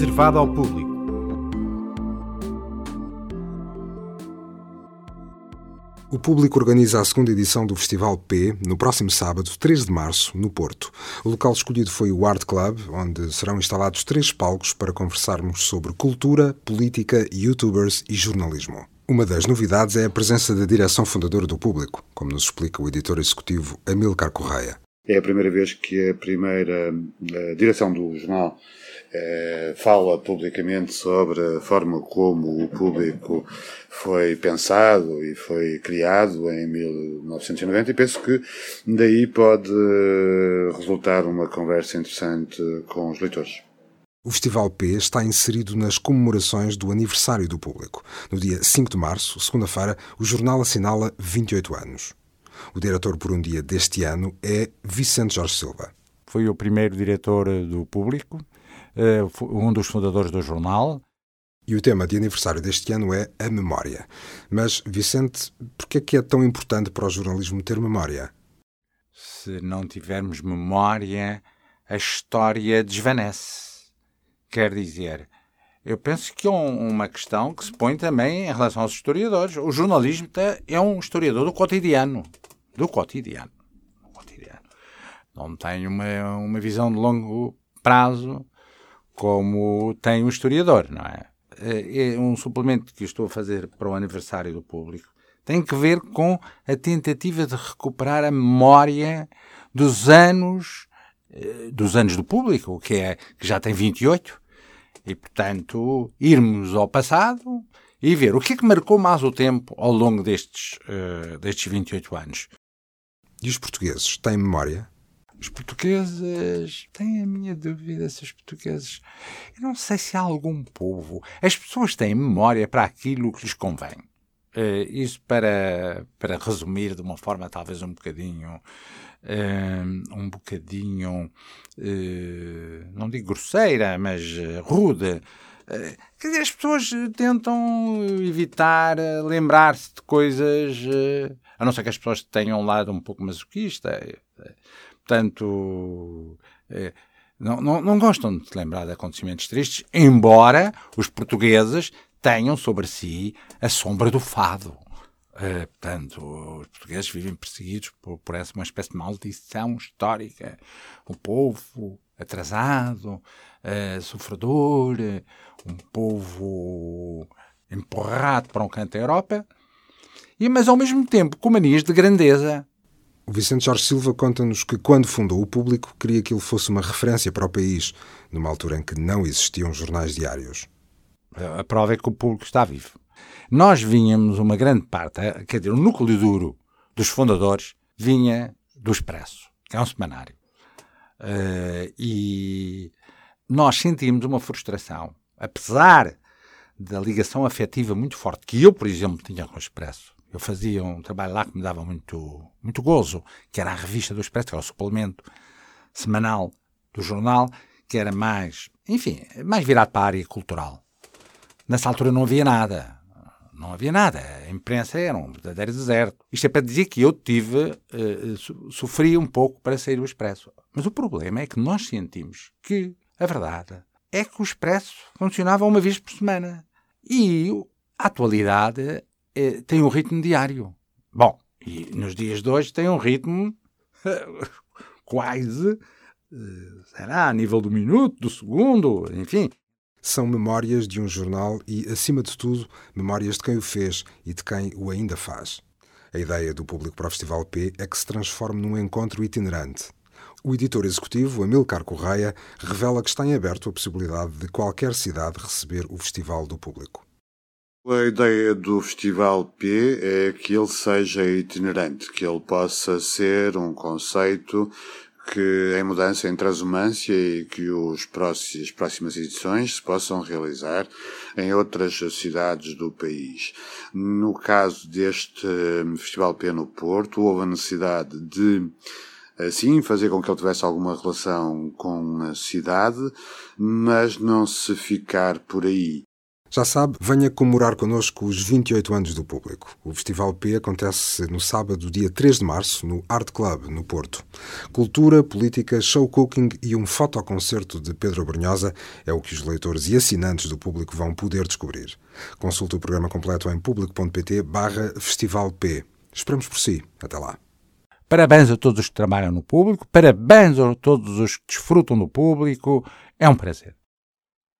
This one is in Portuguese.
reservada ao público. O público organiza a segunda edição do Festival P no próximo sábado, 3 de março, no Porto. O local escolhido foi o Art Club, onde serão instalados três palcos para conversarmos sobre cultura, política, youtubers e jornalismo. Uma das novidades é a presença da direção fundadora do público, como nos explica o editor executivo Amilcar Correia. É a primeira vez que a primeira a direção do jornal eh, fala publicamente sobre a forma como o público foi pensado e foi criado em 1990 e penso que daí pode resultar uma conversa interessante com os leitores. O Festival P está inserido nas comemorações do aniversário do público. No dia 5 de março, segunda-feira, o jornal assinala 28 anos. O diretor por um dia deste ano é Vicente Jorge Silva. Foi o primeiro diretor do público, eh, um dos fundadores do jornal. E o tema de aniversário deste ano é a memória. Mas, Vicente, por que é que é tão importante para o jornalismo ter memória? Se não tivermos memória, a história desvanece Quer dizer, eu penso que é uma questão que se põe também em relação aos historiadores. O jornalismo é um historiador do cotidiano. Do cotidiano. Do cotidiano. Não tem uma, uma visão de longo prazo como tem o historiador, não é? É um suplemento que estou a fazer para o aniversário do público. Tem que ver com a tentativa de recuperar a memória dos anos eh, dos anos do público, que, é, que já tem 28, e, portanto, irmos ao passado e ver o que é que marcou mais o tempo ao longo destes, uh, destes 28 anos. E os portugueses têm memória? Os portugueses. Tenho a minha dúvida se os portugueses. Eu não sei se há algum povo. As pessoas têm memória para aquilo que lhes convém. Uh, isso para, para resumir de uma forma talvez um bocadinho um bocadinho, eh, não digo grosseira, mas rude. Eh, quer dizer, as pessoas tentam evitar lembrar-se de coisas, a não ser que as pessoas tenham um lado um pouco masoquista. Portanto, não, não, não gostam de se lembrar de acontecimentos tristes, embora os portugueses tenham sobre si a sombra do fado. Portanto, os portugueses vivem perseguidos por, por essa uma espécie de maldição histórica. Um povo atrasado, uh, sofredor, um povo empurrado para um canto da Europa, e, mas ao mesmo tempo com manias de grandeza. O Vicente Jorge Silva conta-nos que, quando fundou o público, queria que ele fosse uma referência para o país, numa altura em que não existiam jornais diários. A prova é que o público está vivo. Nós vinhamos uma grande parte, eh, quer dizer, o núcleo duro dos fundadores vinha do Expresso, que é um semanário. Uh, e nós sentimos uma frustração, apesar da ligação afetiva muito forte que eu, por exemplo, tinha com o Expresso. Eu fazia um trabalho lá que me dava muito, muito gozo, que era a revista do Expresso, que era o suplemento semanal do jornal, que era mais, enfim, mais virado para a área cultural. Nessa altura não havia nada não havia nada. A imprensa era um verdadeiro deserto. Isto é para dizer que eu tive, uh, sofri um pouco para sair do Expresso. Mas o problema é que nós sentimos que a verdade é que o Expresso funcionava uma vez por semana. E a atualidade uh, tem um ritmo diário. Bom, e nos dias de hoje tem um ritmo quase, será, a nível do minuto, do segundo, enfim são memórias de um jornal e, acima de tudo, memórias de quem o fez e de quem o ainda faz. A ideia do público para o Festival P é que se transforme num encontro itinerante. O editor executivo, Amilcar Correia, revela que está em aberto a possibilidade de qualquer cidade receber o Festival do Público. A ideia do Festival P é que ele seja itinerante, que ele possa ser um conceito que em mudança, em transumância e que os próximos, as próximas edições se possam realizar em outras cidades do país. No caso deste hum, Festival P no Porto, houve a necessidade de assim fazer com que ele tivesse alguma relação com a cidade, mas não se ficar por aí. Já sabe, venha comemorar connosco os 28 anos do público. O Festival P acontece no sábado, dia 3 de março, no Art Club, no Porto. Cultura, política, show cooking e um fotoconcerto de Pedro Brunhosa é o que os leitores e assinantes do público vão poder descobrir. Consulte o programa completo em público.pt barra Festival P. Esperamos por si. Até lá. Parabéns a todos os que trabalham no público, parabéns a todos os que desfrutam do público. É um prazer.